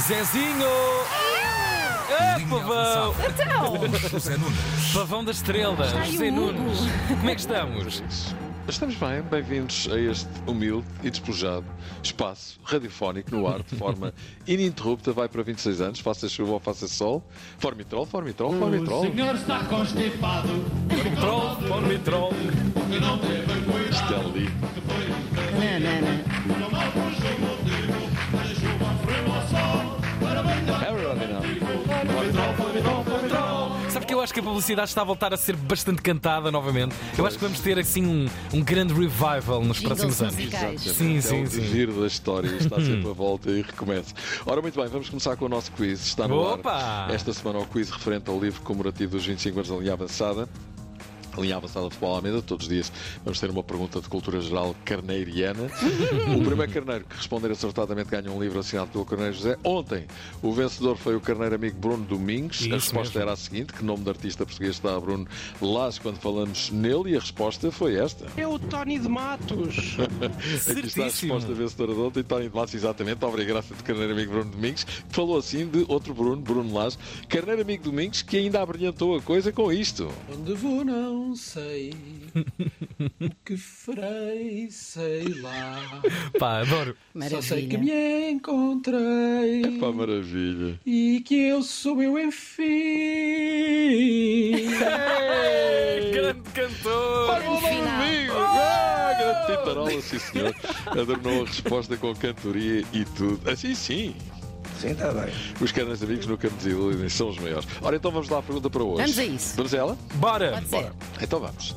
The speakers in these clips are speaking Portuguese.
Zezinho! Ah, pavão! Então, José Nunes. Pavão das estrelas, aí José o Hugo. Nunes. Como é que estamos? Estamos bem, bem-vindos a este humilde e despojado espaço radiofónico no ar de forma ininterrupta. Vai para 26 anos, faça chuva ou faça sol. Formitrol, Formitrol, Formitrol. senhor está constipado. Troll, Formitrol. Isto é ali. Everybody acho que a publicidade está a voltar a ser bastante cantada novamente. Eu acho que vamos ter assim um, um grande revival nos Jingles próximos anos. musicais. Sim, é sim, o sim. giro da história, está sempre a volta e recomeça. Ora, muito bem, vamos começar com o nosso quiz. Está no Opa! ar esta semana o quiz referente ao livro comemorativo dos 25 anos da linha avançada. A linha avançada de futebol à mesa, todos os dias vamos ter uma pergunta de cultura geral carneiriana. o primeiro carneiro que responder acertadamente ganha um livro assinado pelo Carneiro José. Ontem, o vencedor foi o carneiro amigo Bruno Domingos. a Isso resposta mesmo. era a seguinte: que nome de artista português está a Bruno Lage quando falamos nele? E a resposta foi esta. É o Tony de Matos. Aqui está a resposta vencedora de ontem, Tony de Matos, exatamente, obrigado de Carneiro Amigo Bruno Domingos, que falou assim de outro Bruno, Bruno Lage, Carneiro Amigo Domingos, que ainda abrilhantou a coisa com isto. Onde vou não sei. O que farei, sei lá. Pá, adoro. Só sei que Maravilha. me encontrei. Pá, maravilha. E que eu sou eu enfim. Grande cantor! final. Amigo, ah, grande titarola, sim senhor. Adornou a resposta com cantoria e tudo. Assim sim. Sim, está bem. Os carneiros amigos nunca nos iludem, são os maiores. Ora, então vamos lá à pergunta para hoje. Vamos a isso. Vamos a ela? Bora! Ser. Então vamos.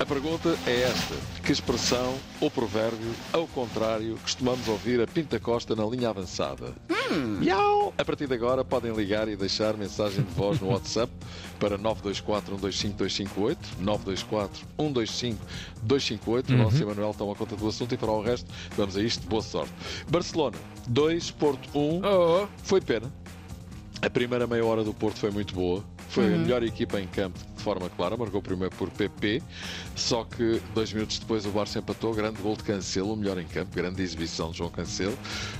A pergunta é esta: que expressão ou provérbio, ao contrário, costumamos ouvir a Pinta Costa na linha avançada? Miau! A partir de agora podem ligar e deixar mensagem de voz no WhatsApp para 924 125 258, 924 125 258. O nosso Emanuel toma conta do assunto e para o resto, vamos a isto. Boa sorte. Barcelona 2, Porto 1. Oh, Foi pena. A primeira meia hora do Porto foi muito boa. Foi a melhor equipa em campo de forma clara, marcou primeiro por PP. Só que dois minutos depois o Barça empatou. Grande gol de Cancelo, o melhor em campo, grande exibição de João Cancelo.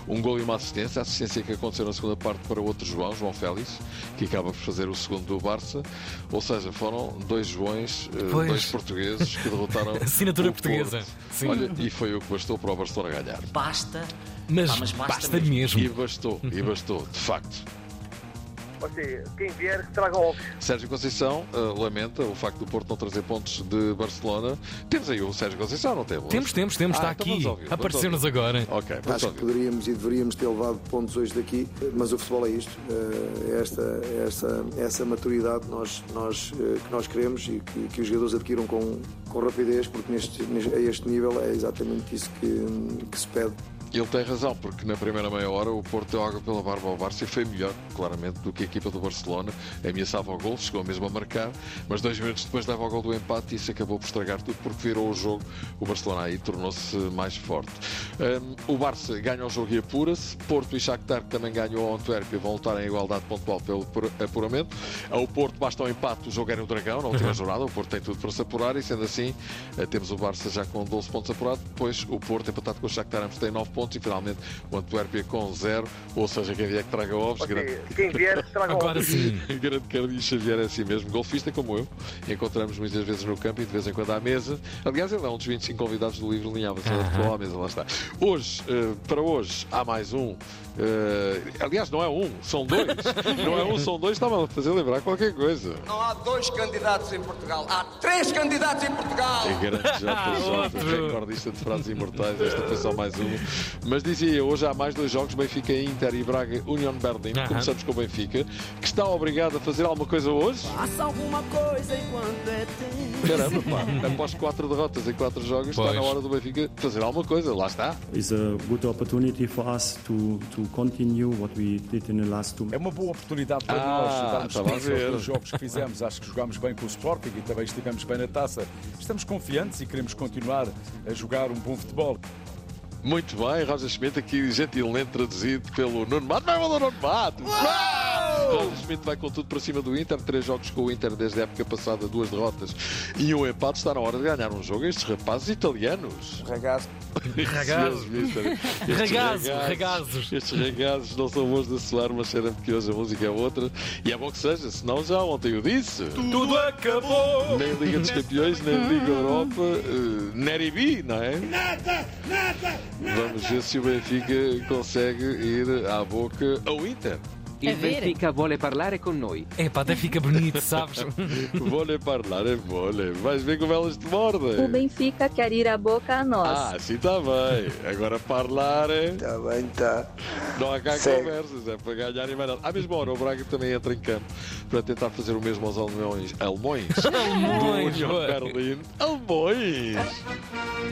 Um gol e uma assistência. A assistência que aconteceu na segunda parte para o outro João, João Félix, que acaba por fazer o segundo do Barça. Ou seja, foram dois Joões, eh, Pois. dois portugueses que derrotaram. Assinatura o portuguesa. Porto. Sim. Olha, e foi o que bastou para o Barcelona ganhar. Basta. mas, Pá, mas basta basta mesmo. mesmo. E bastou, e bastou, de facto. Quem vier, que traga ovos. Sérgio Conceição eh, lamenta o facto do Porto não trazer pontos de Barcelona. Temos aí o Sérgio Conceição, não temos? Temos, temos, temos, está Ah, então aqui. Apareceu-nos agora. Ok, Acho que ouvir. poderíamos e deveríamos ter levado pontos hoje daqui, mas o futebol é isto, é esta, esta, essa maturidade que nós, nós, eh, que nós queremos e que, que os jogadores adquiram com, com rapidez, porque neste, neste- a este nível é exatamente isso que, que se pede. Ele tem razão, porque na primeira meia hora o Porto deu água pela barba ao Barça e foi melhor, claramente, do que a equipa do Barcelona. Ameaçava o gol, chegou mesmo a marcar, mas dois minutos depois leva ao gol do empate e isso acabou por estragar tudo porque virou o jogo. O Barcelona aí tornou-se mais forte. Hum, o Barça ganha o jogo e apura-se. Porto e Shakhtar, que também ganhou ao Antuérpia, vão lutar em igualdade pontual pelo apura- apuramento. Ao Porto basta o empate, o jogo era o Dragão, na última jornada. O Porto tem tudo para se apurar e, sendo assim, eh, temos o Barça já com 12 pontos apurados. Depois o Porto empatado com o Shakhtar, ambos têm 9 pontos e, finalmente, o Antuérpia com 0. Ou seja, quem vier que traga ovos. grande- Você, quem vier, que traga Agora ovos. sim. Grande Carlinhos Xavier é assim mesmo, golfista como eu. Encontramos muitas vezes no campo e de vez em quando à mesa. Aliás, ele é um dos 25 convidados do livro Linha Avançada de Futebol à mesa, lá está. Hoje, eh, para hoje, há mais um. Eh, aliás, não é um, são dois. não é um, são dois, estava a fazer lembrar qualquer coisa. Não há dois candidatos em Portugal, há três candidatos em Portugal. É grande JJ, recordista de frases imortais. Esta foi só mais uma. Mas dizia eu, hoje há mais dois jogos: Benfica Inter e Braga Union Berlin. Aham. Começamos com o Benfica, que está obrigado a fazer alguma coisa hoje. Faça alguma coisa enquanto é tempo. Caramba, pá, após quatro derrotas em quatro jogos, está Pois. na hora do Benfica fazer alguma coisa. Lá está. is a good opportunity for us to, to continue what we did in the last two É uma boa oportunidade para Ah, nós sequência aos ver. dois jogos que fizemos. Acho que jogámos bem com o Sporting e também estivemos bem na taça. Estamos confiantes e queremos continuar a jogar um bom futebol. Muito bem, Roger Schmidt, aqui gentilmente traduzido pelo Nuno Mato. Vai, Nuno Mato! Uau! Roger Schmidt vai com tudo para cima do Inter. Três jogos com o Inter desde a época passada, duas derrotas e um empate. Está na hora de ganhar um jogo. Estes rapazes italianos. Ragazzo. Ragazzo. Ragazzo, ragazos- ragazos. Estes ragazos não são bons de soar, mas cheira-me que hoje a música é outra. E é bom que seja, senão já ontem eu disse. Tudo acabou! Nem Liga dos Campeões, nem Liga Europa, uh, Neri B, não é? Nada, nada, Vamos ver se o Benfica consegue ir à boca ao Inter. Il Benfica vuole parlare con noi. Epá, até fica bonito, sabes? Vole parlar é vole. Vais ver como elas te mordem. O Benfica quer ir a boca a nós. Ah, sim, está bem. Agora parlar é. Está bem, está. Não há cá Segue. conversas, é para ganhar e mais nada. À mesma hora, o Braga também entra em campo para tentar fazer o mesmo aos. Alemões? Alemões, Do boa. Berlim. Alemões!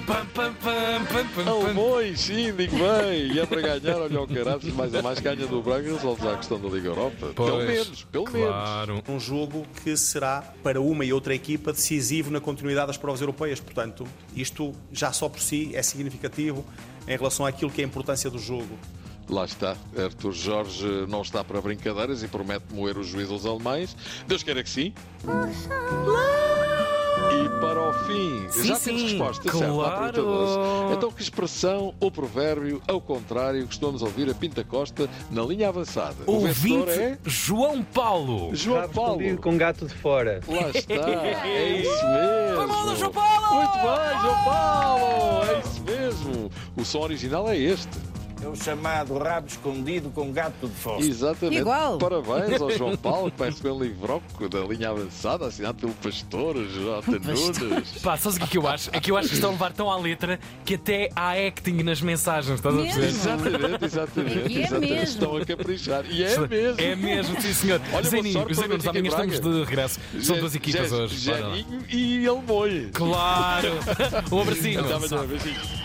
Pam, pam, pam, pam, pam, pam. Alemões, sim, digo bem. E é para ganhar, olha o caraças, mais a mais ganha do Braga, resolve já a questão da Liga Europa. Pelo Pois, menos, pelo menos. Claro. Um jogo que será para uma e outra equipa decisivo na continuidade das provas europeias. Portanto, isto já só por si é significativo em relação àquilo que é a importância do jogo. Lá está, Arthur Jorge não está para brincadeiras e promete moer o juízo aos alemães. Deus queira que sim. E para o fim, Sim, já sim, temos respostas, certo? claro. Perguntadores. Então, que expressão ou provérbio, ao contrário, costumamos ouvir a Pinta Costa na linha avançada? O vencedor Ouvinte é João Paulo. João Paulo. com gato de fora. Lá está, é isso mesmo. Vamos, João Paulo! Muito bem, João Paulo, é isso mesmo. O som original é este. É o chamado rabo escondido com gato de fora. Exatamente. Igual. Parabéns ao João Paulo, que vai receber um livroco da linha avançada, assinado pelo pastor J. Nunes. Pá, sabes o que é que eu acho? É que eu acho que estão a levar tão à letra que até há acting nas mensagens, estás a perceber? Exatamente, exatamente. E é exatamente. mesmo. Estão a caprichar. E é mesmo. É mesmo, sim senhor. Olha, Zeninho, sorte Zeninho, Benfica amanhã estamos de regresso. São duas equipas hoje. Geninho e Elmoi. Claro! Um abracinho. Até amanhã, beijinho.